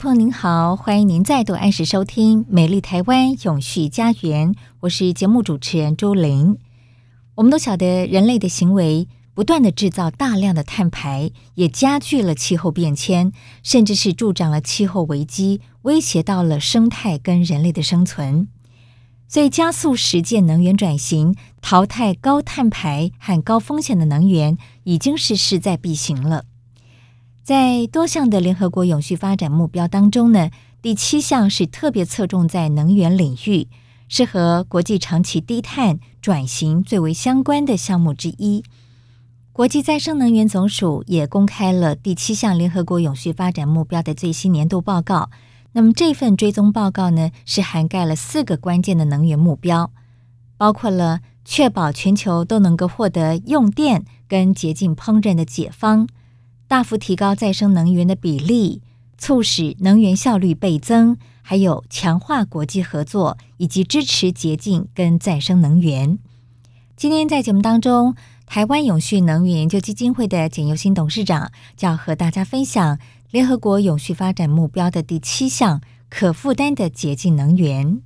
朋友您好，欢迎您再度按时收听《美丽台湾永续家园》，我是节目主持人朱琳。我们都晓得，人类的行为不断的制造大量的碳排，也加剧了气候变迁，甚至是助长了气候危机，威胁到了生态跟人类的生存。所以，加速实践能源转型，淘汰高碳排和高风险的能源，已经是势在必行了。在多项的联合国永续发展目标当中呢，第七项是特别侧重在能源领域，是和国际长期低碳转型最为相关的项目之一。国际再生能源总署也公开了第七项联合国永续发展目标的最新年度报告。那么这份追踪报告呢，是涵盖了四个关键的能源目标，包括了确保全球都能够获得用电跟洁净烹饪的解方。大幅提高再生能源的比例，促使能源效率倍增，还有强化国际合作以及支持洁净跟再生能源。今天在节目当中，台湾永续能源研究基金会的简尤新董事长就要和大家分享联合国永续发展目标的第七项可负担的洁净能源。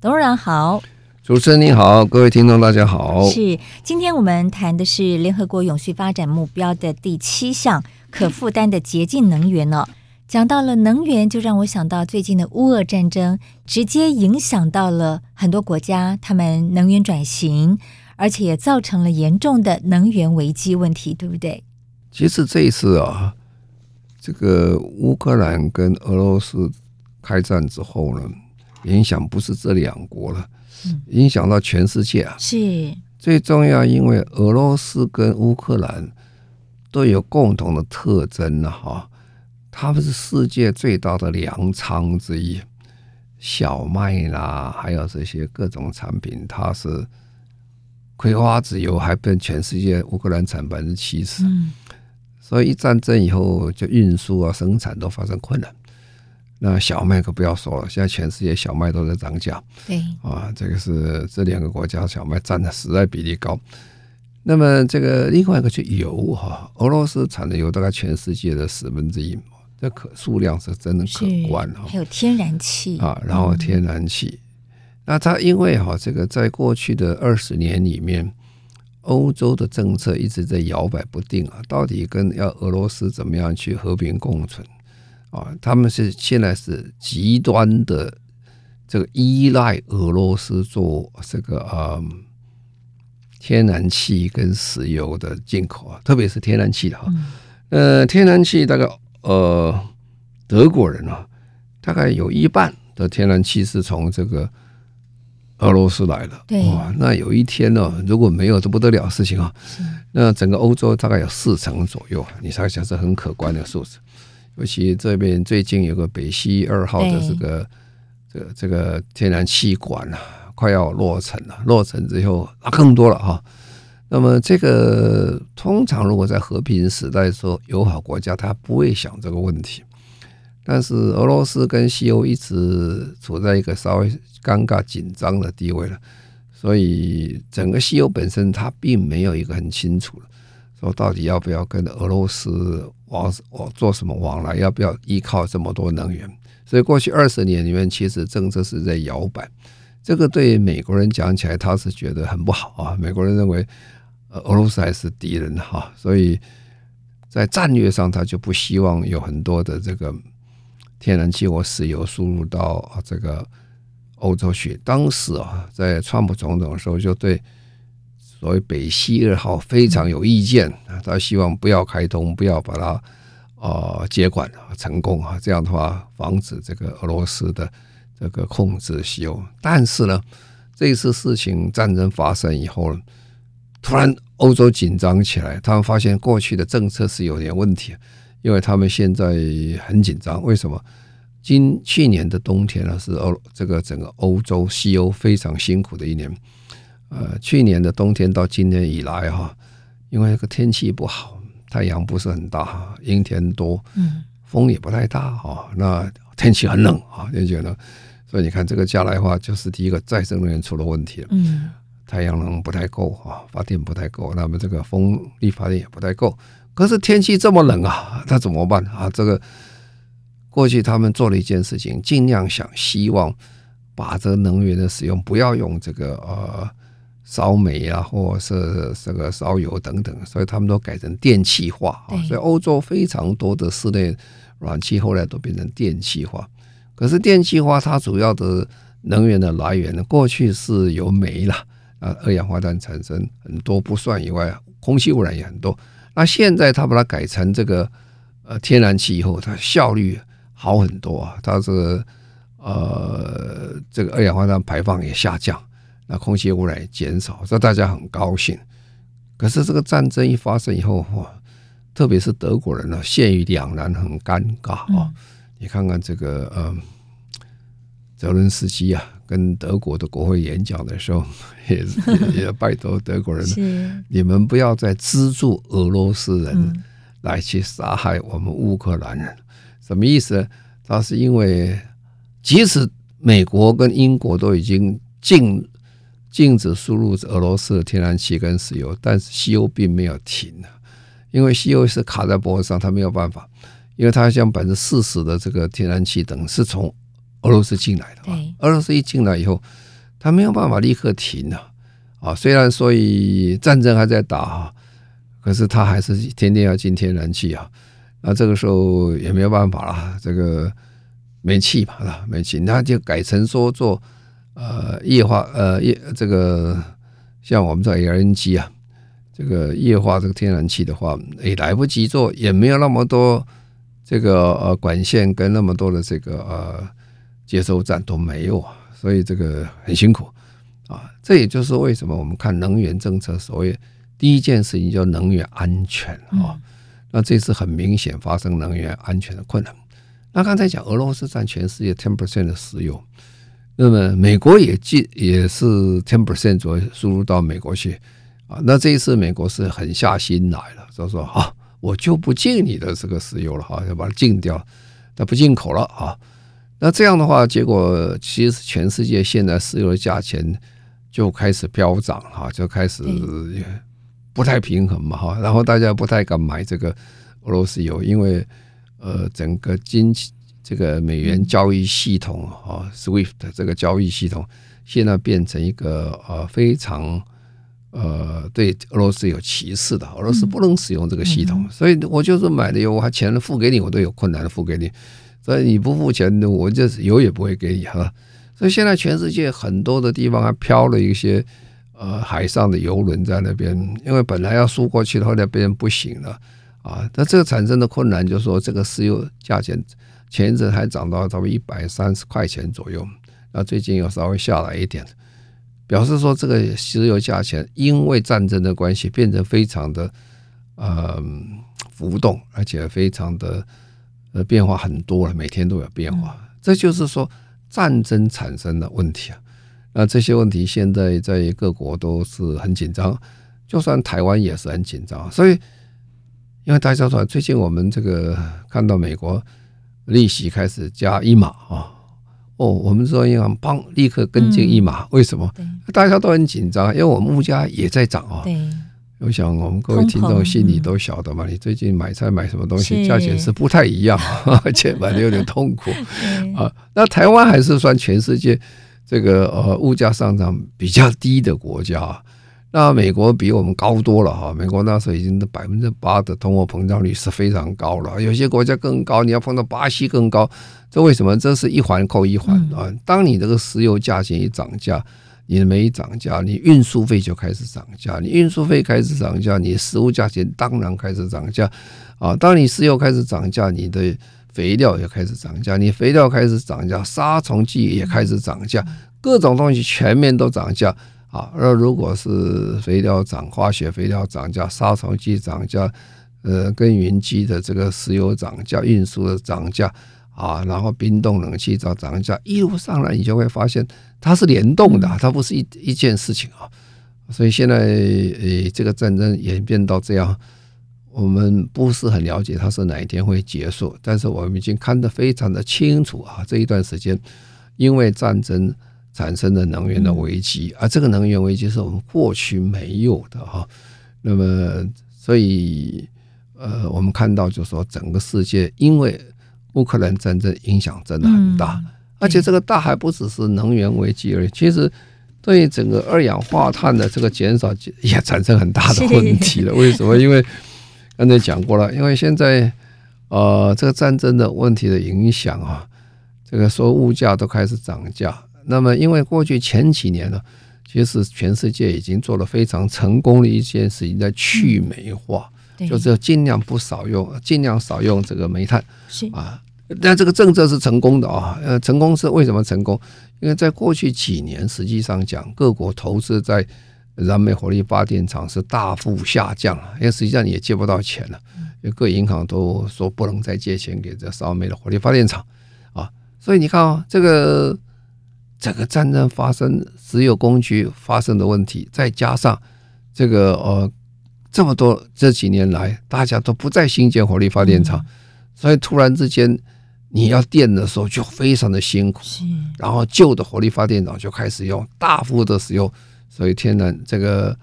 董事长好。主持人你好，各位听众大家好。是，今天我们谈的是联合国永续发展目标的第七项可负担的洁净能源呢、哦。讲到了能源，就让我想到最近的乌俄战争，直接影响到了很多国家，他们能源转型，而且也造成了严重的能源危机问题，对不对？其实这一次啊，这个乌克兰跟俄罗斯开战之后呢，影响不是这两国了。影响到全世界啊！是。最重要，因为俄罗斯跟乌克兰都有共同的特征呢，哈，他们是世界最大的粮仓之一，小麦啦，还有这些各种产品，它是葵花籽油还被全世界乌克兰产百分之七十，所以一战争以后，就运输啊、生产都发生困难。那小麦可不要说了，现在全世界小麦都在涨价。对啊，这个是这两个国家小麦占的实在比例高。那么这个另外一个就油哈，俄罗斯产的油大概全世界的十分之一，这可数量是真的可观哈。还有天然气啊，然后天然气，嗯、那它因为哈这个在过去的二十年里面，欧洲的政策一直在摇摆不定啊，到底跟要俄罗斯怎么样去和平共存？啊，他们是现在是极端的这个依赖俄罗斯做这个呃天然气跟石油的进口啊，特别是天然气的哈，呃，天然气大概呃德国人啊，大概有一半的天然气是从这个俄罗斯来的。对，哇，那有一天呢，如果没有这不得了的事情啊，那整个欧洲大概有四成左右，你想想是很可观的数字。尤其这边最近有个北溪二号的这个这个这个天然气管啊，快要落成了。落成之后啊，更多了哈。那么这个通常如果在和平时代说友好国家，他不会想这个问题。但是俄罗斯跟西欧一直处在一个稍微尴尬紧张的地位了，所以整个西欧本身它并没有一个很清楚的。说到底要不要跟俄罗斯往我做什么往来？要不要依靠这么多能源？所以过去二十年里面，其实政策是在摇摆。这个对美国人讲起来，他是觉得很不好啊。美国人认为，俄罗斯还是敌人哈，所以在战略上，他就不希望有很多的这个天然气或石油输入到这个欧洲去。当时啊，在川普总统的时候，就对所谓北溪二号非常有意见啊，他希望不要开通，不要把它呃接管成功啊，这样的话防止这个俄罗斯的这个控制西欧。但是呢，这次事情战争发生以后，突然欧洲紧张起来，他们发现过去的政策是有点问题，因为他们现在很紧张。为什么？今去年的冬天呢，是欧这个整个欧洲西欧非常辛苦的一年。呃，去年的冬天到今年以来哈，因为这个天气不好，太阳不是很大，阴天多，嗯，风也不太大哈，那天气很冷啊，天气很冷。所以你看，这个加来的话，就是第一个再生能源出了问题了，嗯。太阳能不太够啊，发电不太够，那么这个风力发电也不太够。可是天气这么冷啊，那怎么办啊？这个过去他们做了一件事情，尽量想希望把这个能源的使用不要用这个呃烧煤啊，或者是这个烧油等等，所以他们都改成电气化啊。所以欧洲非常多的室内暖气后来都变成电气化。可是电气化它主要的能源的来源呢，过去是由煤了。啊，二氧化碳产生很多不算以外，空气污染也很多。那现在它把它改成这个呃天然气以后，它效率好很多啊。它是呃这个二氧化碳排放也下降，那空气污染减少，这大家很高兴。可是这个战争一发生以后，哇，特别是德国人呢，陷于两难，很尴尬啊。你看看这个呃泽伦斯基啊。跟德国的国会演讲的时候，也也也拜托德国人，你们不要再资助俄罗斯人来去杀害我们乌克兰人。什么意思呢？他是因为，即使美国跟英国都已经禁禁止输入俄罗斯的天然气跟石油，但是西欧并没有停，因为西欧是卡在脖子上，他没有办法，因为他像百分之四十的这个天然气等是从。俄罗斯进来的，俄罗斯一进来以后，他没有办法立刻停啊！啊，虽然所以战争还在打啊，可是他还是天天要进天然气啊。那这个时候也没有办法了，这个煤气吧，啊，煤气，那就改成说做呃液化呃液这个像我们这 LNG 啊，这个液化这个天然气的话，也来不及做，也没有那么多这个呃管线跟那么多的这个呃。接收站都没有啊，所以这个很辛苦啊。这也就是为什么我们看能源政策，所谓第一件事情叫能源安全啊。那这次很明显发生能源安全的困难。那刚才讲俄罗斯占全世界 ten percent 的石油，那么美国也进也是 ten percent 左右输入到美国去啊。那这一次美国是狠下心来了，就说啊，我就不进你的这个石油了哈，要把它禁掉，那不进口了啊。那这样的话，结果其实全世界现在石油的价钱就开始飙涨哈，就开始不太平衡嘛哈，然后大家不太敢买这个俄罗斯油，因为呃整个经济这个美元交易系统啊，SWIFT 这个交易系统现在变成一个呃非常呃对俄罗斯有歧视的，俄罗斯不能使用这个系统，所以我就是买的油，我还钱付给你，我都有困难的付给你。所以你不付钱，我就是油也不会给你哈。所以现在全世界很多的地方还飘了一些呃海上的油轮在那边，因为本来要输过去的，后来变成不行了啊。那这个产生的困难就是说，这个石油价钱前一阵还涨到差不多一百三十块钱左右，那最近又稍微下来一点，表示说这个石油价钱因为战争的关系变得非常的呃浮动，而且非常的。呃，变化很多了，每天都有变化。这就是说，战争产生的问题啊。那这些问题现在在各国都是很紧张，就算台湾也是很紧张。所以，因为大家说，最近我们这个看到美国利息开始加一码啊，哦，我们说银行帮立刻跟进一码，为什么？大家都很紧张，因为我们物价也在涨啊。我想我们各位听众心里都晓得嘛，你最近买菜买什么东西，价钱是不太一样，而且买的有点痛苦啊。那台湾还是算全世界这个呃物价上涨比较低的国家。那那美国比我们高多了哈，美国那时候已经百分之八的通货膨胀率是非常高了，有些国家更高，你要碰到巴西更高，这为什么？这是一环扣一环啊！当你这个石油价钱一涨价，你的煤涨价，你运输费就开始涨价，你运输费开始涨价，你食物价钱当然开始涨价啊！当你石油开始涨价，你的肥料也开始涨价，你肥料开始涨价，杀虫剂也开始涨价，各种东西全面都涨价。啊，而如果是肥料涨，化学肥料涨价，杀虫剂涨价，呃，耕耘机的这个石油涨价，运输的涨价，啊，然后冰冻冷气涨涨价，一路上来，你就会发现它是联动的，它不是一一件事情啊。所以现在，呃，这个战争演变到这样，我们不是很了解它是哪一天会结束，但是我们已经看得非常的清楚啊，这一段时间因为战争。产生的能源的危机，而这个能源危机是我们过去没有的哈。那么，所以呃，我们看到就是说，整个世界因为乌克兰战争影响真的很大，而且这个大还不只是能源危机而已，其实对于整个二氧化碳的这个减少也产生很大的问题了。为什么？因为 刚才讲过了，因为现在呃，这个战争的问题的影响啊，这个说物价都开始涨价。那么，因为过去前几年呢，其实全世界已经做了非常成功的一件事情，在去煤化，就是尽量不少用，尽量少用这个煤炭。是啊，但这个政策是成功的啊。呃，成功是为什么成功？因为在过去几年，实际上讲，各国投资在燃煤火力发电厂是大幅下降了，因为实际上你也借不到钱了，因为各银行都说不能再借钱给这烧煤的火力发电厂啊。所以你看啊，这个。这个战争发生，石油供给发生的问题，再加上这个呃这么多这几年来，大家都不再新建火力发电厂，所以突然之间你要电的时候就非常的辛苦，然后旧的火力发电厂就开始用大幅的使用，所以天然这个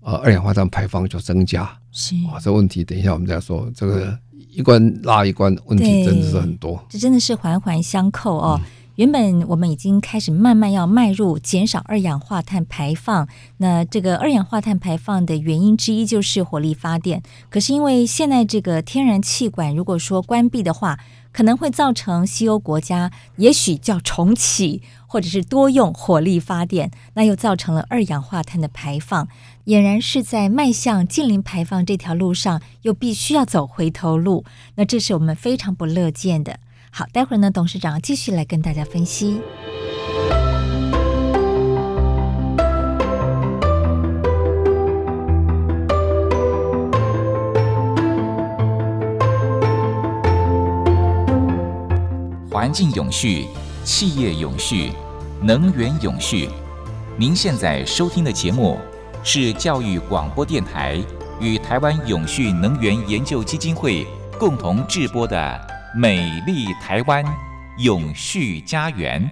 呃二氧化碳排放就增加。是啊，这问题等一下我们再说，这个一关拉一关，问题真的是很多。这真的是环环相扣哦。嗯原本我们已经开始慢慢要迈入减少二氧化碳排放，那这个二氧化碳排放的原因之一就是火力发电。可是因为现在这个天然气管如果说关闭的话，可能会造成西欧国家也许叫重启或者是多用火力发电，那又造成了二氧化碳的排放，俨然是在迈向近零排放这条路上又必须要走回头路，那这是我们非常不乐见的。好，待会儿呢，董事长继续来跟大家分析。环境永续、企业永续、能源永续。您现在收听的节目是教育广播电台与台湾永续能源研究基金会共同制播的。美丽台湾，永续家园。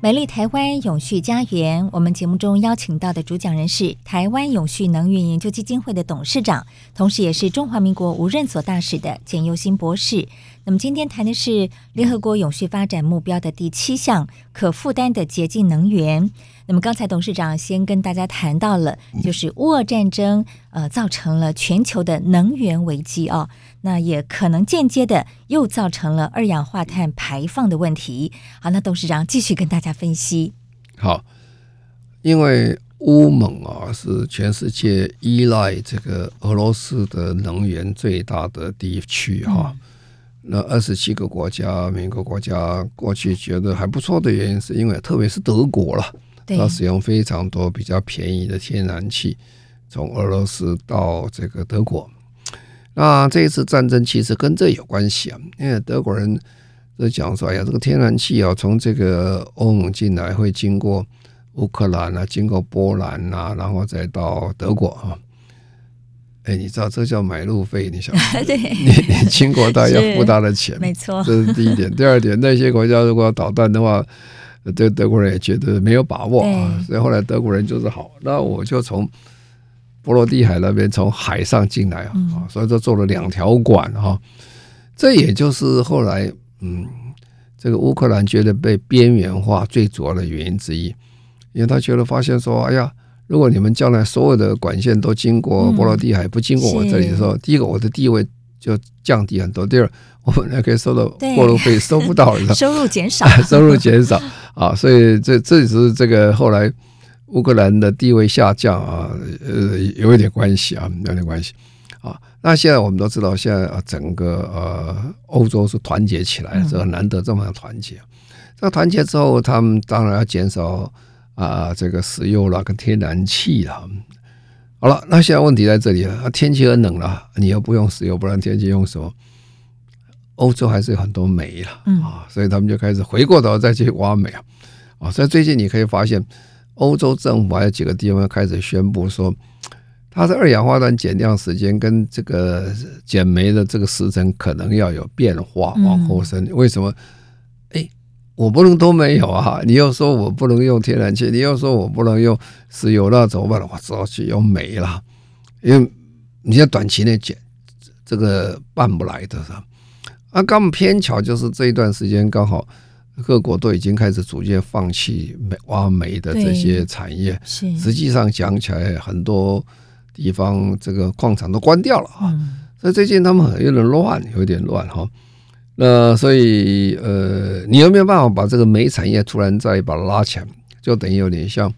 美丽台湾，永续家园。我们节目中邀请到的主讲人是台湾永续能源研究基金会的董事长，同时也是中华民国无任所大使的简又新博士。那么今天谈的是联合国永续发展目标的第七项，可负担的洁净能源。那么刚才董事长先跟大家谈到了，就是乌俄战争呃造成了全球的能源危机哦。那也可能间接的又造成了二氧化碳排放的问题。好，那董事长继续跟大家分析。好，因为乌蒙啊是全世界依赖这个俄罗斯的能源最大的地区哈。嗯、那二十七个国家，每个国家过去觉得还不错的原因，是因为特别是德国了，它使用非常多比较便宜的天然气，从俄罗斯到这个德国。那这一次战争其实跟这有关系啊，因为德国人就讲说：“哎呀，这个天然气啊，从这个欧盟进来会经过乌克兰啊，经过波兰啊，然后再到德国啊。”哎，你知道这叫买路费？你想，对，你你经过他要付他的钱，没错。这是第一点。第二点，那些国家如果要导弹的话，对德国人也觉得没有把握啊，所以后来德国人就是好，那我就从。波罗的海那边从海上进来啊，所以说做了两条管哈，这也就是后来嗯，这个乌克兰觉得被边缘化最主要的原因之一，因为他觉得发现说，哎呀，如果你们将来所有的管线都经过波罗的海，不经过我这里的时候，第一个我的地位就降低很多。第二，我们还可以收的 过路费收不到了，收入减少，收入减少啊。所以这这只是这个后来乌克兰的地位下降啊，呃，有一点关系啊，有点关系啊。那现在我们都知道，现在啊，整个呃欧洲是团结起来，这个难得这么团结。这个团结之后，他们当然要减少。啊，这个石油了跟天然气了，好了，那现在问题在这里了。天气很冷了，你又不用石油，不然天气用什么？欧洲还是有很多煤了啊，所以他们就开始回过头再去挖煤啊。啊，所以最近你可以发现，欧洲政府还有几个地方开始宣布说，它的二氧化碳减量时间跟这个减煤的这个时程可能要有变化，往后伸。为什么？我不能都没有啊！你又说我不能用天然气，你又说我不能用石油，那怎么办？我只好去用煤了，因为你在短期内减这个办不来的是吧？啊，刚偏巧就是这一段时间刚好各国都已经开始逐渐放弃煤挖煤的这些产业，实际上讲起来，很多地方这个矿场都关掉了啊，所以最近他们有点乱，有点乱哈。那所以呃，你有没有办法把这个煤产业突然再把它拉起来？就等于有点像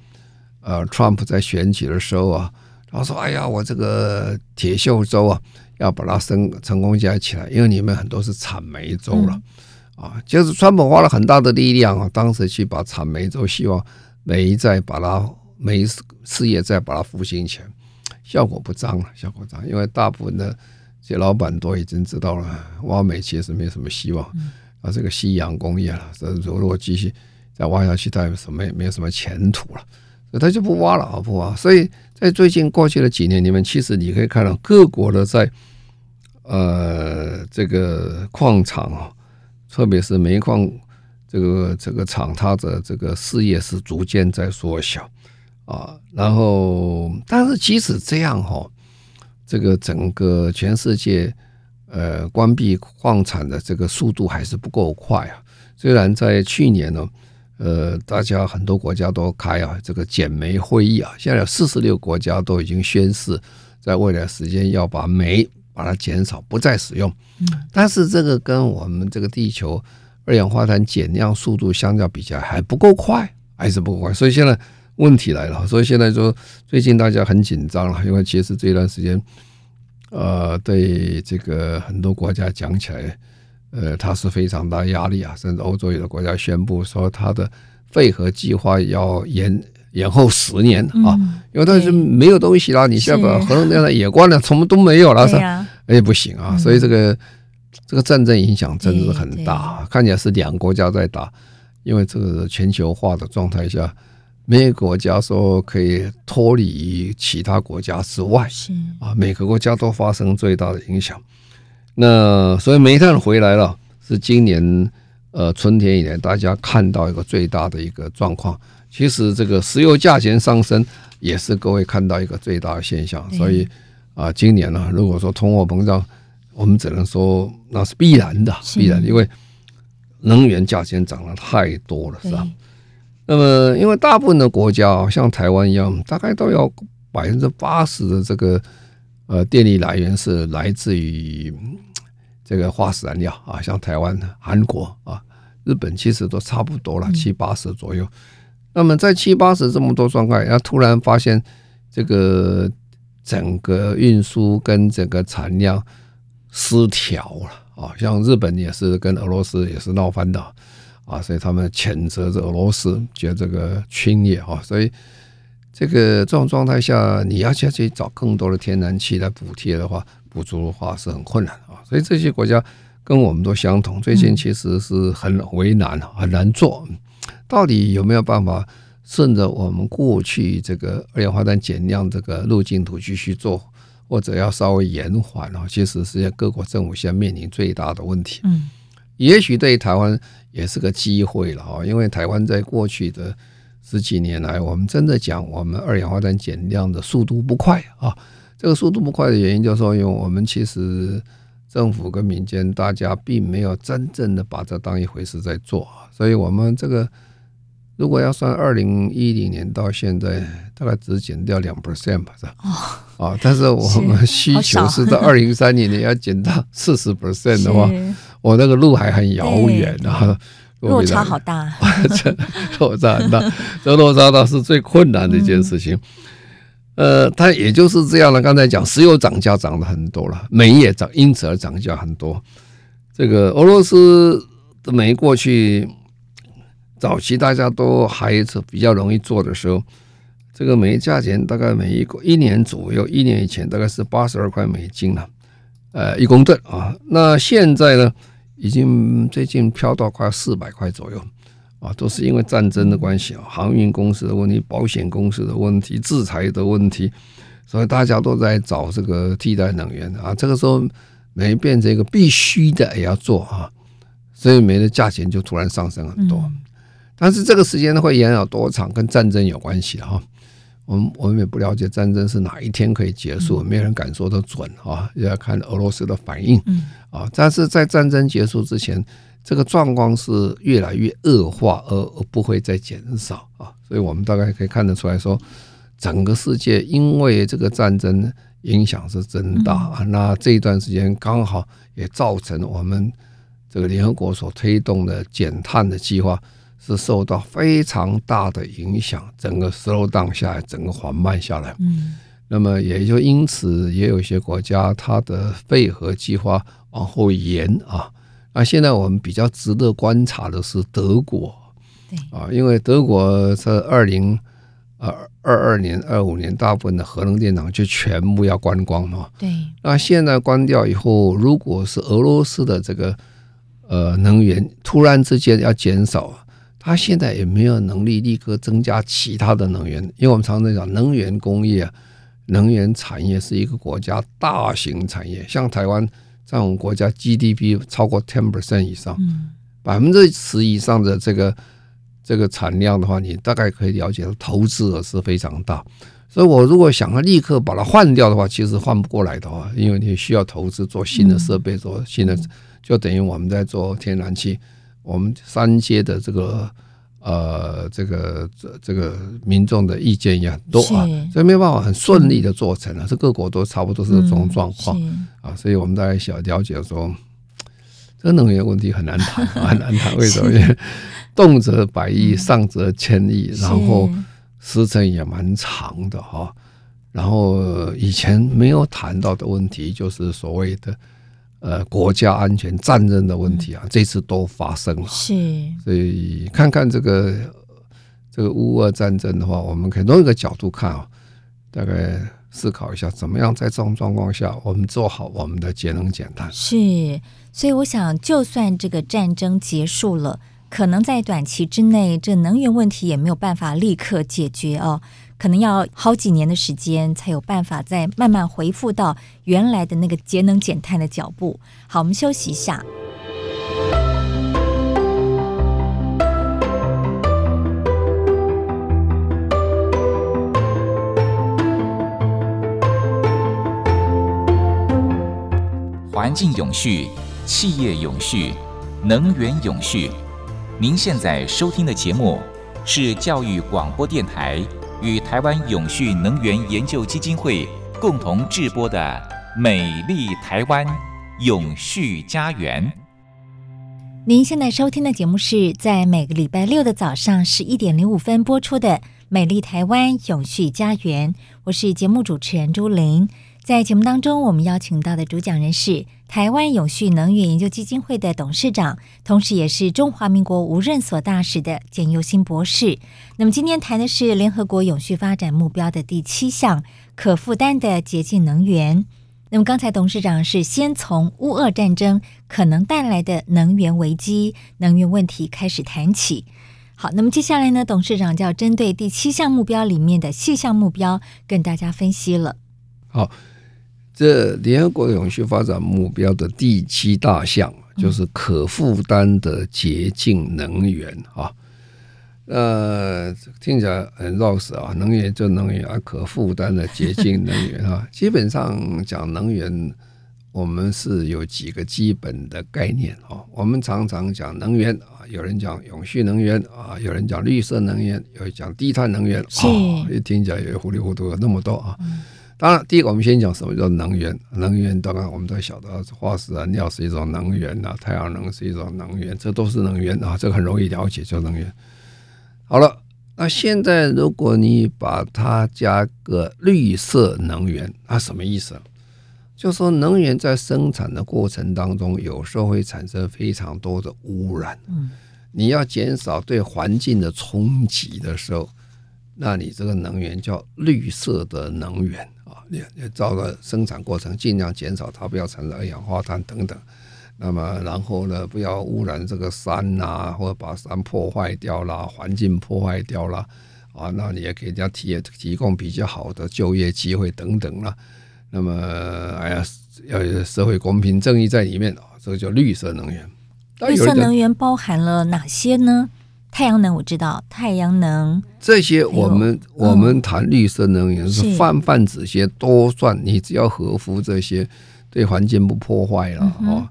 呃，Trump 在选举的时候啊，他说：“哎呀，我这个铁锈州啊，要把它升成功加起来，因为你们很多是产煤州了啊。”就是川普花了很大的力量啊，当时去把产煤州，希望煤再把它煤事业再把它复兴起来，效果不彰了，效果不彰，因为大部分的。这些老板都已经知道了，挖煤其实没什么希望，啊，这个夕阳工业了，这如果继续再挖下去，它有什么也没有什么前途了，所以他就不挖了啊，不挖。所以在最近过去的几年里面，其实你可以看到各国的在呃这个矿场啊，特别是煤矿这个这个厂，它的这个事业是逐渐在缩小啊。然后，但是即使这样哈。这个整个全世界，呃，关闭矿产的这个速度还是不够快啊。虽然在去年呢，呃，大家很多国家都开啊这个减煤会议啊，现在有四十六国家都已经宣誓，在未来时间要把煤把它减少，不再使用。但是这个跟我们这个地球二氧化碳减量速度相较比较还不够快，还是不够快。所以现在。问题来了，所以现在说最近大家很紧张了，因为其实这一段时间，呃，对这个很多国家讲起来，呃，它是非常大压力啊，甚至欧洲有的国家宣布说，它的废核计划要延延后十年啊，因为它是没有东西啦，你现在把核能电厂也关了，什么都没有了，是吧？哎，不行啊，所以这个这个战争影响真的是很大，看起来是两个国家在打，因为这个全球化的状态下。每个国家说可以脱离其他国家之外，是啊，每个国家都发生最大的影响。那所以煤炭回来了，是今年呃春天以来大家看到一个最大的一个状况。其实这个石油价钱上升也是各位看到一个最大的现象。所以啊，今年呢，如果说通货膨胀，我们只能说那是必然的，必然，因为能源价钱涨得太多了，是吧？那么，因为大部分的国家啊，像台湾一样，大概都要百分之八十的这个呃电力来源是来自于这个化石燃料啊，像台湾、韩国啊、日本，其实都差不多了，七八十左右。那么在七八十这么多状态，然后突然发现这个整个运输跟整个产量失调了啊，像日本也是跟俄罗斯也是闹翻的。啊，所以他们谴责这俄罗斯，觉得这个侵略啊，所以这个这种状态下，你要下去找更多的天然气来补贴的话，补助的话是很困难啊。所以这些国家跟我们都相同，最近其实是很为难，很难做。到底有没有办法顺着我们过去这个二氧化碳减量这个路径图继续做，或者要稍微延缓啊？其实是各国政府现在面临最大的问题。嗯，也许对于台湾。也是个机会了啊，因为台湾在过去的十几年来，我们真的讲我们二氧化碳减量的速度不快啊。这个速度不快的原因就是说，因为我们其实政府跟民间大家并没有真正的把这当一回事在做，所以我们这个如果要算二零一零年到现在，大概只减掉两 percent 吧，是吧？哦，啊，但是我们需求是到二零三零年要减到四十 percent 的话，我那个路还很遥远啊，落差好大，落差很大，这落差大是最困难的一件事情。嗯、呃，它也就是这样了。刚才讲石油涨价涨了很多了，煤也涨，因此而涨价很多。这个俄罗斯的煤过去。早期大家都还是比较容易做的时候，这个煤价钱大概每一个一年左右，一年以前大概是八十二块美金了，呃，一公吨啊。那现在呢，已经最近飘到快四百块左右啊，都是因为战争的关系啊，航运公司的问题、保险公司的问题、制裁的问题，所以大家都在找这个替代能源啊。这个时候煤变成一个必须的也要做啊，所以煤的价钱就突然上升很多。但是这个时间呢，会延续多长，跟战争有关系哈。我们我们也不了解战争是哪一天可以结束，没有人敢说的准啊，也要看俄罗斯的反应啊。但是在战争结束之前，这个状况是越来越恶化，而而不会再减少啊。所以我们大概可以看得出来说，整个世界因为这个战争影响是真大啊。那这一段时间刚好也造成我们这个联合国所推动的减碳的计划。是受到非常大的影响，整个 slow down 下来，整个缓慢下来。嗯，那么也就因此，也有一些国家它的废核计划往后延啊。那现在我们比较值得观察的是德国，对啊，因为德国在二零二二二年、二五年，大部分的核能电厂就全部要关光嘛。对，那现在关掉以后，如果是俄罗斯的这个呃能源突然之间要减少。他现在也没有能力立刻增加其他的能源，因为我们常常讲能源工业啊，能源产业是一个国家大型产业，像台湾在我们国家 GDP 超过 ten percent 以上，百分之十以上的这个这个产量的话，你大概可以了解到投资额是非常大。所以我如果想要立刻把它换掉的话，其实换不过来的话，因为你需要投资做新的设备，做新的，就等于我们在做天然气。我们三阶的这个呃，这个这这个民众的意见也很多啊，所以没有办法很顺利的做成啊。这各国都差不多是这种状况啊，所以我们大概想了解说，这个能源问题很难谈，很难谈。为什么？因为动辄百亿，上则千亿，然后时程也蛮长的哈。然后以前没有谈到的问题，就是所谓的。呃，国家安全、战争的问题啊，这次都发生了。是，所以看看这个这个乌俄战争的话，我们可以从一个角度看啊，大概思考一下，怎么样在这种状况下，我们做好我们的节能减碳。是，所以我想，就算这个战争结束了，可能在短期之内，这能源问题也没有办法立刻解决哦。可能要好几年的时间，才有办法再慢慢恢复到原来的那个节能减碳的脚步。好，我们休息一下。环境永续，企业永续，能源永续。您现在收听的节目是教育广播电台。与台湾永续能源研究基金会共同制播的《美丽台湾永续家园》。您现在收听的节目是在每个礼拜六的早上十一点零五分播出的《美丽台湾永续家园》。我是节目主持人朱玲。在节目当中，我们邀请到的主讲人是台湾永续能源研究基金会的董事长，同时也是中华民国无任所大使的简佑新博士。那么今天谈的是联合国永续发展目标的第七项可负担的洁净能源。那么刚才董事长是先从乌俄战争可能带来的能源危机、能源问题开始谈起。好，那么接下来呢，董事长就要针对第七项目标里面的细项目标跟大家分析了。好。这联合国永续发展目标的第七大项就是可负担的洁净能源啊，呃，听起来很绕舌啊，能源就能源啊，可负担的洁净能源啊，基本上讲能源，我们是有几个基本的概念啊。我们常常讲能源啊，有人讲永续能源啊，有人讲绿色能源，有人讲低碳能源啊，一听起来也糊里糊涂了那么多啊。当然，第一个我们先讲什么叫能源。能源当然我们都晓得，化石燃料是一种能源啊，太阳能是一种能源，这都是能源啊，这个很容易了解，叫能源。好了，那现在如果你把它加个绿色能源，那什么意思？就说能源在生产的过程当中，有时候会产生非常多的污染。嗯，你要减少对环境的冲击的时候，那你这个能源叫绿色的能源啊，你你照个生产过程尽量减少它，不要产生二氧化碳等等。那么然后呢，不要污染这个山呐，或者把山破坏掉啦，环境破坏掉啦啊，那你也给人家提提供比较好的就业机会等等啦。那么，哎呀，要有社会公平正义在里面啊，这个叫绿色能源。绿色能源包含了哪些呢？太阳能我知道，太阳能这些我们我们谈绿色能源是泛泛指些都算，你只要合乎这些，对环境不破坏了啊，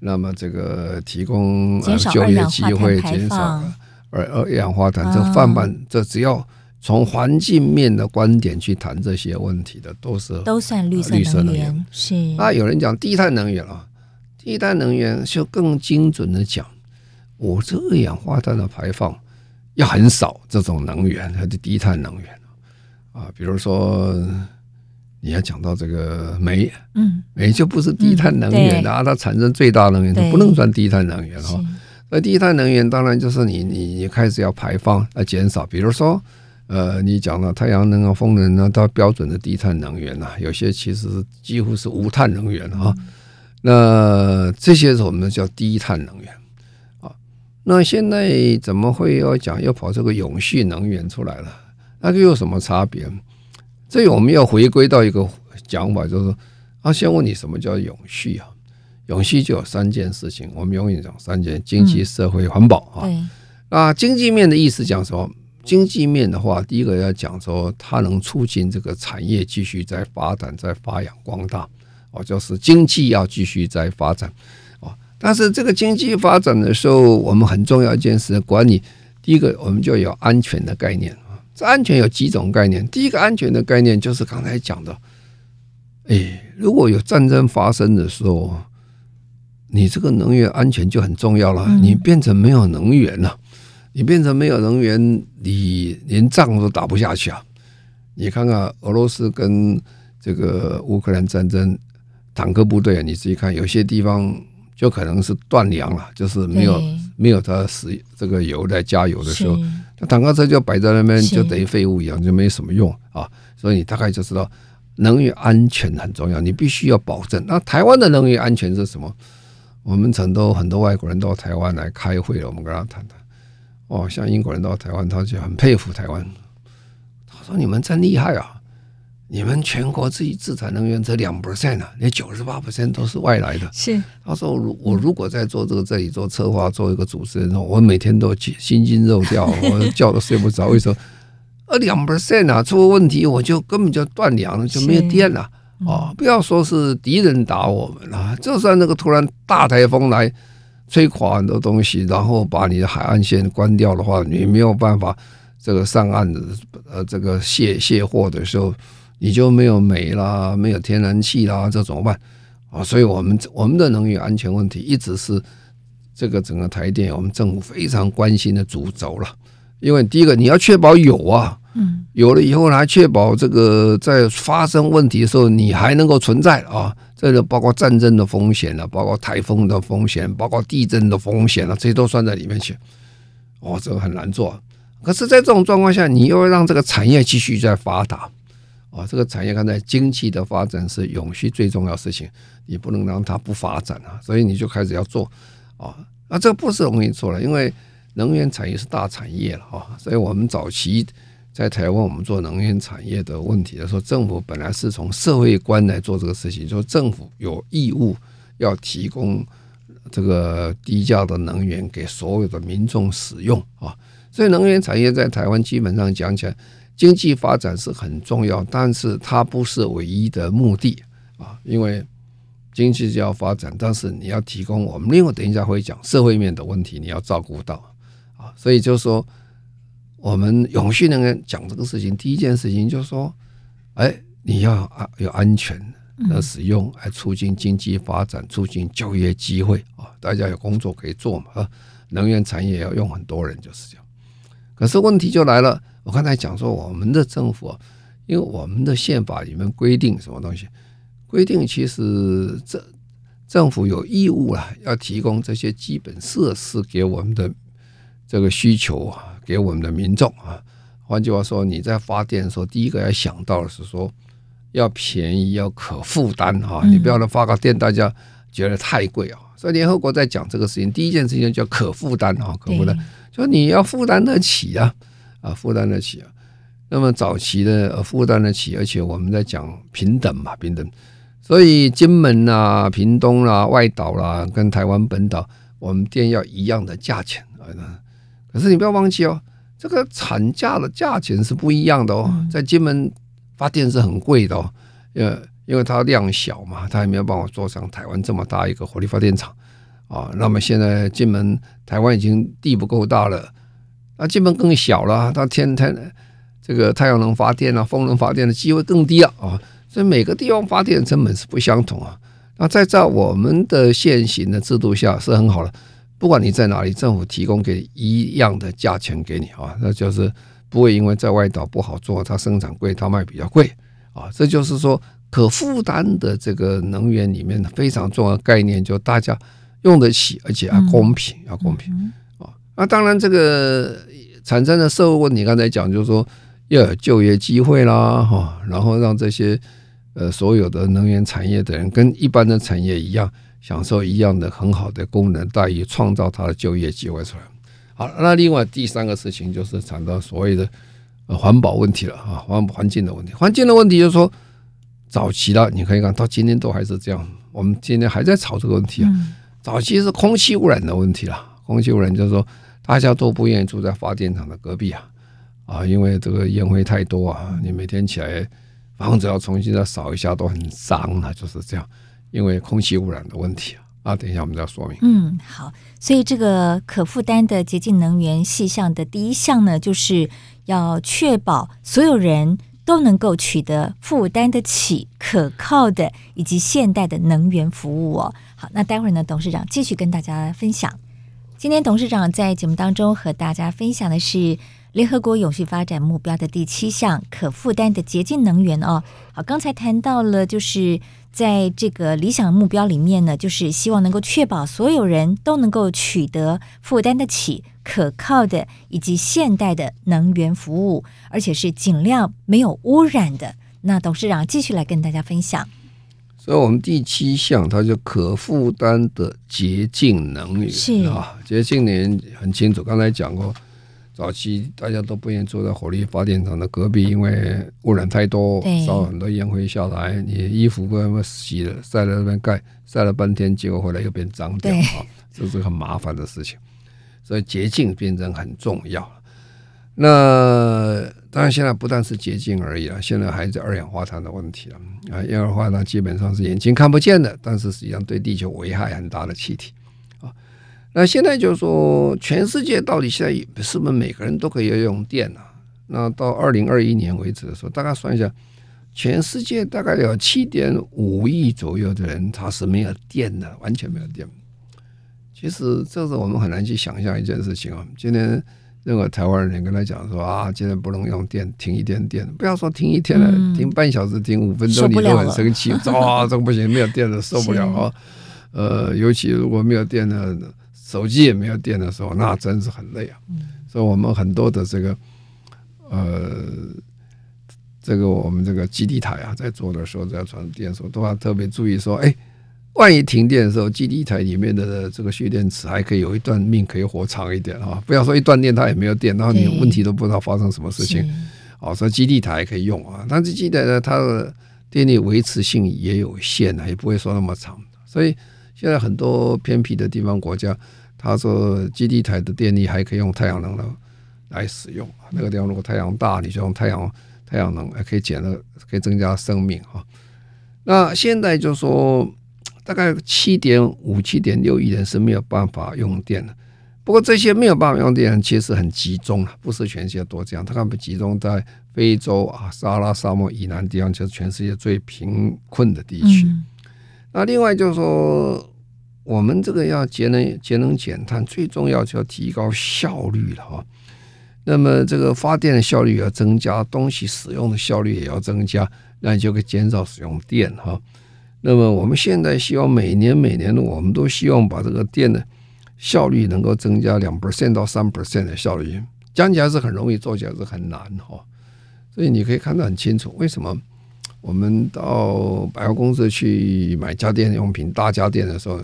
那么这个提供就业机会，减少二二氧化碳，这泛泛这只要。从环境面的观点去谈这些问题的，都是都算绿色能源。是。那，有人讲低碳能源啊，低碳能源就更精准的讲，我这二氧化碳的排放要很少，这种能源它是低碳能源啊。比如说你要讲到这个煤，嗯，煤就不是低碳能源的啊，它产生最大能源，它不能算低碳能源哈。那低碳能源当然就是你你你开始要排放要减少，比如说。呃，你讲了太阳能啊、风能啊，它标准的低碳能源呐、啊，有些其实几乎是无碳能源啊。那这些是我们叫低碳能源啊。那现在怎么会要讲要跑这个永续能源出来了？那个有什么差别？这我们要回归到一个讲法，就是说啊，先问你什么叫永续啊？永续就有三件事情，我们永远讲三件：经济、社会、环保啊。啊，经济面的意思讲什么？经济面的话，第一个要讲说，它能促进这个产业继续在发展、在发扬光大，哦，就是经济要继续在发展，哦。但是这个经济发展的时候，我们很重要一件事，管理第一个我们就有安全的概念啊。这安全有几种概念？第一个安全的概念就是刚才讲的，哎，如果有战争发生的时候，你这个能源安全就很重要了，你变成没有能源了。你变成没有能源，你连仗都打不下去啊！你看看俄罗斯跟这个乌克兰战争，坦克部队啊，你自己看，有些地方就可能是断粮了，就是没有没有它使这个油在加油的时候，那坦克车就摆在那边，就等于废物一样，就没什么用啊！所以你大概就知道，能源安全很重要，你必须要保证。那台湾的能源安全是什么？我们成都很多外国人到台湾来开会了，我们跟他谈谈。哦，像英国人到台湾，他就很佩服台湾。他说：“你们真厉害啊！你们全国自己自产能源才两 percent 啊，那九十八 percent 都是外来的。”是他说：“如我如果在做这个这里做策划，做一个主持人，我每天都心惊肉跳，我觉都睡不着。为什么？呃，两 percent 啊，出问题我就根本就断粮了，就没有电了。哦，不要说是敌人打我们了，就算那个突然大台风来。”吹垮很多东西，然后把你的海岸线关掉的话，你没有办法这个上岸的呃这个卸卸货的时候，你就没有煤啦，没有天然气啦，这怎么办啊？所以我们我们的能源安全问题一直是这个整个台电我们政府非常关心的主轴了。因为第一个你要确保有啊，嗯，有了以后还确保这个在发生问题的时候你还能够存在啊。这个包括战争的风险了，包括台风的风险，包括地震的风险了，这些都算在里面去。哦，这个很难做。可是，在这种状况下，你又要让这个产业继续在发达。啊，这个产业刚才经济的发展是永续最重要事情，你不能让它不发展啊。所以你就开始要做。啊，那这个不是容易做了，因为能源产业是大产业了啊。所以我们早期。在台湾，我们做能源产业的问题的时候，政府本来是从社会观来做这个事情，说政府有义务要提供这个低价的能源给所有的民众使用啊。所以，能源产业在台湾基本上讲起来，经济发展是很重要，但是它不是唯一的目的啊。因为经济就要发展，但是你要提供我们另外等一下会讲社会面的问题，你要照顾到啊。所以就是说，我们永续能源讲这个事情，第一件事情就是说，哎，你要啊有安全的使用，来促进经济发展，促进就业机会啊，大家有工作可以做嘛啊。能源产业要用很多人，就是这样。可是问题就来了，我刚才讲说，我们的政府，因为我们的宪法里面规定什么东西？规定其实政政府有义务啊，要提供这些基本设施给我们的这个需求啊，给我们的民众啊。换句话说，你在发电的时候，第一个要想到的是说，要便宜，要可负担啊。你不要能发个电，大家觉得太贵啊。所以联合国在讲这个事情，第一件事情叫可负担啊，可负担。说你要负担得起啊，啊，负担得起啊。那么早期的负担得起，而且我们在讲平等嘛，平等。所以金门啊、屏东啦、啊、外岛啦、啊，跟台湾本岛，我们店要一样的价钱啊。可是你不要忘记哦，这个产价的价钱是不一样的哦。在金门发电是很贵的哦，呃，因为它量小嘛，它还没有办法做上台湾这么大一个火力发电厂。啊，那么现在金门、台湾已经地不够大了，那基本更小了，它天天这个太阳能发电啊、风能发电的机会更低了啊，所以每个地方发电成本是不相同啊。那在在我们的现行的制度下是很好的，不管你在哪里，政府提供给一样的价钱给你啊，那就是不会因为在外岛不好做，它生产贵，它卖比较贵啊。这就是说可负担的这个能源里面非常重要的概念，就大家。用得起，而且要公平，要公平！那当然，这个产生的社会问题，刚才讲就是说要有就业机会啦，哈，然后让这些呃所有的能源产业的人跟一般的产业一样，享受一样的很好的功能待遇，创造他的就业机会出来。好，那另外第三个事情就是谈到所谓的环保问题了啊，环环境的问题。环境的问题就是说，早期了，你可以看到今天都还是这样，我们今天还在吵这个问题啊。早期是空气污染的问题了，空气污染就是说大家都不愿意住在发电厂的隔壁啊，啊，因为这个烟灰太多啊，你每天起来房子要重新再扫一下都很脏啊，就是这样，因为空气污染的问题啊。啊，等一下我们再说明。嗯，好，所以这个可负担的洁净能源细项的第一项呢，就是要确保所有人。都能够取得负担得起、可靠的以及现代的能源服务哦。好，那待会儿呢，董事长继续跟大家分享。今天董事长在节目当中和大家分享的是联合国永续发展目标的第七项可负担的洁净能源哦。好，刚才谈到了就是。在这个理想目标里面呢，就是希望能够确保所有人都能够取得负担得起、可靠的以及现代的能源服务，而且是尽量没有污染的。那董事长继续来跟大家分享。所以，我们第七项它就可负担的洁净能源是啊，洁净能源很清楚，刚才讲过。早期大家都不愿意住在火力发电厂的隔壁，因为污染太多，烧很多烟灰下来。你衣服不能洗了，晒在那边盖，晒了半天，结果回来又变脏掉啊，这是很麻烦的事情。所以洁净变成很重要。那当然，现在不但是洁净而已了，现在还是二氧化碳的问题了啊。二氧化碳基本上是眼睛看不见的，但是实际上对地球危害很大的气体啊。那现在就是说，全世界到底现在是不是每个人都可以用电呢？那到二零二一年为止的时候，大概算一下，全世界大概有七点五亿左右的人他是没有电的，完全没有电。其实这是我们很难去想象一件事情啊。今天任何台湾人跟他讲说啊，今天不能用电，停一天电，不要说停一天了，停半小时、停五分钟，你都很生气。啊，这个不行，没有电了，受不了啊。呃，尤其如果没有电了？手机也没有电的时候，那真是很累啊。所以，我们很多的这个，呃，这个我们这个基地台啊，在做的时候，在传电的时候，都要特别注意说，哎，万一停电的时候，基地台里面的这个蓄电池还可以有一段命，可以活长一点啊。不要说一断电它也没有电，然后你问题都不知道发生什么事情。哦，所以基地台还可以用啊，但是基地台呢，它的电力维持性也有限啊，也不会说那么长，所以。现在很多偏僻的地方国家，他说基地台的电力还可以用太阳能的来使用。那个地方如果太阳大，你就用太阳太阳能，还可以减了，可以增加生命哈。那现在就说大概七点五、七点六亿人是没有办法用电的。不过这些没有办法用电人其实很集中啊，不是全世界都这样，他们集中在非洲啊、撒哈拉沙漠以南地方，就是全世界最贫困的地区。嗯、那另外就是说，我们这个要节能、节能减碳，最重要就要提高效率了哈。那么这个发电的效率要增加，东西使用的效率也要增加，那你就可以减少使用电哈。那么我们现在希望每年每年的，我们都希望把这个电的效率能够增加两 percent 到三 percent 的效率，讲起来是很容易，做起来是很难哈。所以你可以看得很清楚，为什么我们到百货公司去买家电用品、大家电的时候，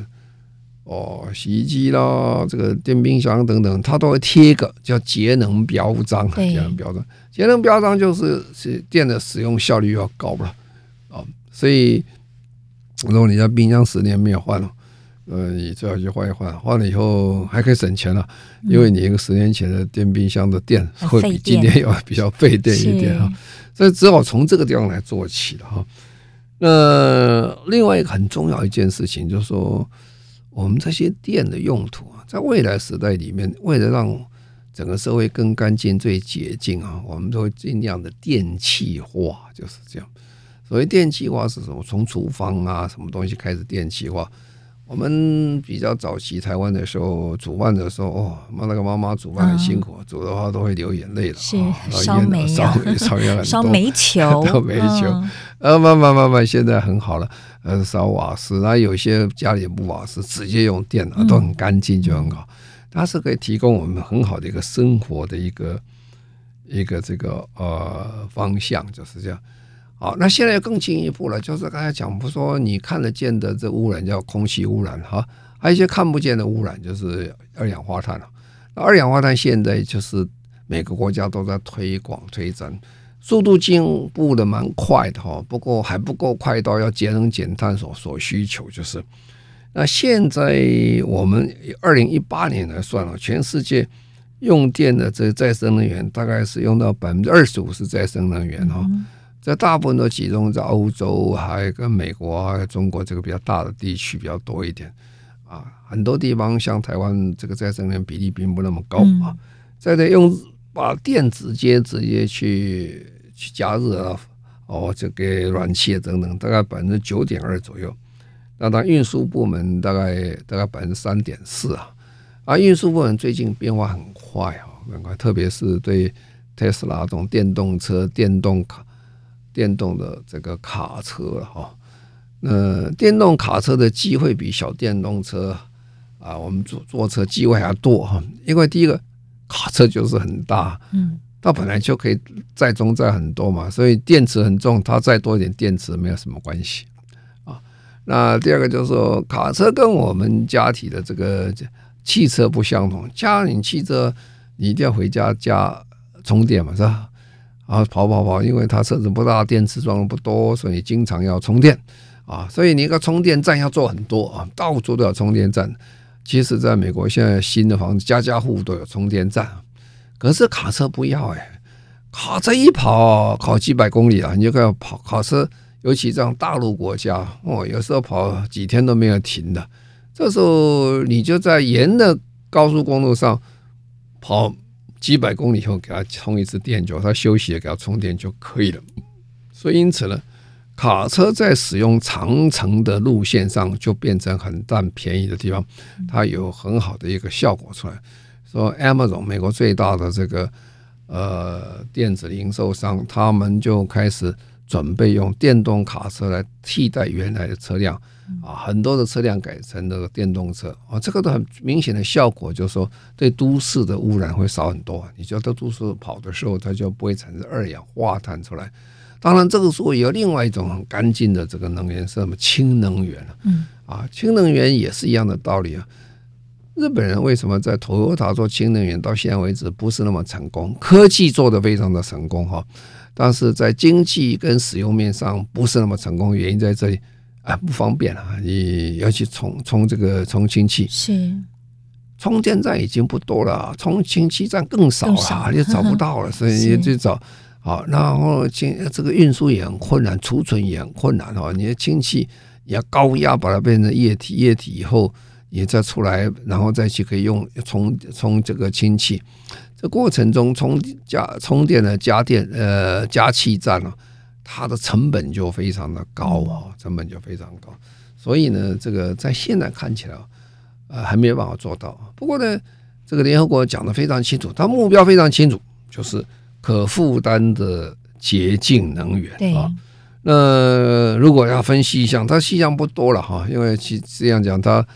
哦，洗衣机啦，这个电冰箱等等，它都会贴一个叫节能标章。节能标章，节能标章就是是电的使用效率要高了啊，所以。如果你家冰箱十年没有换了，呃，你最好去换一换，换了以后还可以省钱了，因为你一个十年前的电冰箱的电会比今天要 比较费电一点啊，所以只好从这个地方来做起了哈。那另外一个很重要一件事情就是说，我们这些电的用途啊，在未来时代里面，为了让整个社会更干净、最洁净啊，我们都会尽量的电气化，就是这样。所谓电气化是什么？从厨房啊，什么东西开始电气化？我们比较早期台湾的时候，煮饭的时候，哦，妈那个妈妈煮饭很辛苦，煮的话都会流眼泪的。是烧煤，烧煤，烧煤，烧煤球，烧煤球。呃，慢慢慢慢，现在很好了。呃，烧瓦斯，那有些家里不瓦斯，直接用电啊，都很干净，就很好。它是可以提供我们很好的一个生活的一个一个这个呃方向，就是这样。好，那现在更进一步了，就是刚才讲，不说你看得见的这污染叫空气污染哈，还有一些看不见的污染就是二氧化碳了。二氧化碳现在就是每个国家都在推广推展，速度进步的蛮快的哈，不过还不够快到要节能减碳所所需求就是。那现在我们二零一八年来算了，全世界用电的这再生能源大概是用到百分之二十五是再生能源哈。这大部分都集中在欧洲，还有跟美国、还有中国这个比较大的地区比较多一点啊。很多地方像台湾，这个再生能源比例并不那么高啊。再得用把电直接直接去去加热啊，哦，这个暖气等等，大概百分之九点二左右。那当运输部门大概大概百分之三点四啊。啊，运输部门最近变化很快啊，很快，特别是对特斯拉这种电动车、电动卡。电动的这个卡车哈，那电动卡车的机会比小电动车啊，我们坐坐车机会还多哈。因为第一个卡车就是很大，嗯，它本来就可以载重载很多嘛，所以电池很重，它再多一点电池没有什么关系啊。那第二个就是说，卡车跟我们家庭的这个汽车不相同，家庭汽车你一定要回家加充电嘛，是吧？啊，跑跑跑，因为它车子不大，电池装的不多，所以经常要充电啊。所以你一个充电站要做很多啊，到处都有充电站。其实，在美国现在新的房子家家户户都有充电站，可是卡车不要哎、卡车一跑跑几百公里啊，你就要跑卡车，尤其这样大陆国家哦，有时候跑几天都没有停的。这时候你就在沿的高速公路上跑。几百公里以后给它充一次电，就它休息也给它充电就可以了。所以因此呢，卡车在使用长程的路线上就变成很占便宜的地方，它有很好的一个效果出来。说 Amazon 美国最大的这个呃电子零售商，他们就开始准备用电动卡车来替代原来的车辆。啊，很多的车辆改成那个电动车啊，这个都很明显的效果，就是说对都市的污染会少很多。你就在都市跑的时候，它就不会产生二氧化碳出来。当然，这个时候有另外一种很干净的这个能源是什么？氢能源。嗯，啊，氢能源也是一样的道理啊。日本人为什么在 Toyota 做氢能源到现在为止不是那么成功？科技做得非常的成功哈，但是在经济跟使用面上不是那么成功，原因在这里。啊，不方便啊！你要去充充这个充氢气，是充电站已经不多了，充氢气站更少了，你找不到了，所以你去找好。然后氢这个运输也很困难，储存也很困难哦。你的氢气你要高压把它变成液体，液体以后你再出来，然后再去可以用充充这个氢气。这过程中充加充电的加电呃加气站呢，它的成本就非常的高啊，成本就非常高。所以呢，这个在现在看起来呃还没有办法做到。不过呢，这个联合国讲的非常清楚，它目标非常清楚，就是可负担的洁净能源啊。那如果要分细项，它细项不多了哈，因为其这样讲，它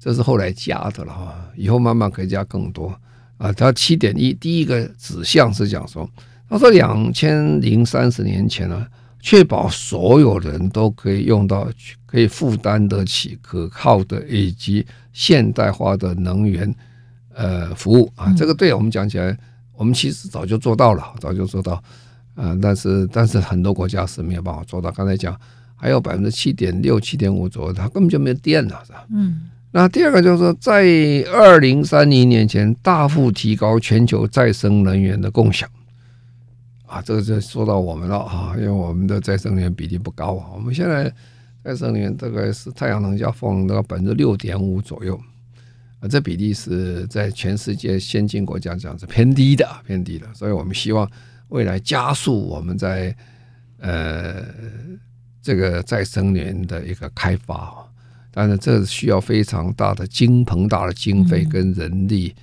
这是后来加的了哈，以后慢慢可以加更多啊。它七点一第一个指向是讲说，他说两千零三十年前呢，确保所有人都可以用到可以负担得起、可靠的以及现代化的能源呃服务啊。这个对我们讲起来，我们其实早就做到了，早就做到。啊、呃，但是但是很多国家是没有办法做到。刚才讲还有百分之七点六、七点五左右，它根本就没有电了，是吧？嗯。那第二个就是说，在二零三零年前大幅提高全球再生能源的共享。啊，这个就说到我们了啊，因为我们的再生能源比例不高啊。我们现在再生能源大概是太阳能加风能的百分之六点五左右啊，这比例是在全世界先进国家讲是偏低的，偏低的。所以我们希望。未来加速我们在呃这个再生能源的一个开发，但是这需要非常大的金庞大的经费跟人力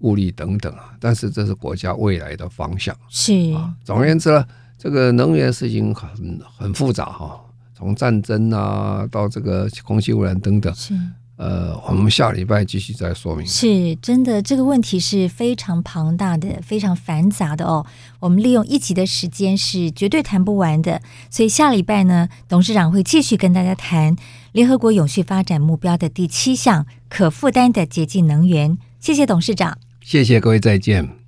物力等等啊。但是这是国家未来的方向。是啊，总而言之呢，这个能源事情很很复杂哈，从战争啊到这个空气污染等等。是。呃，我们下礼拜继续再说明。是真的，这个问题是非常庞大的、非常繁杂的哦。我们利用一集的时间是绝对谈不完的，所以下礼拜呢，董事长会继续跟大家谈联合国永续发展目标的第七项可负担的洁净能源。谢谢董事长，谢谢各位，再见。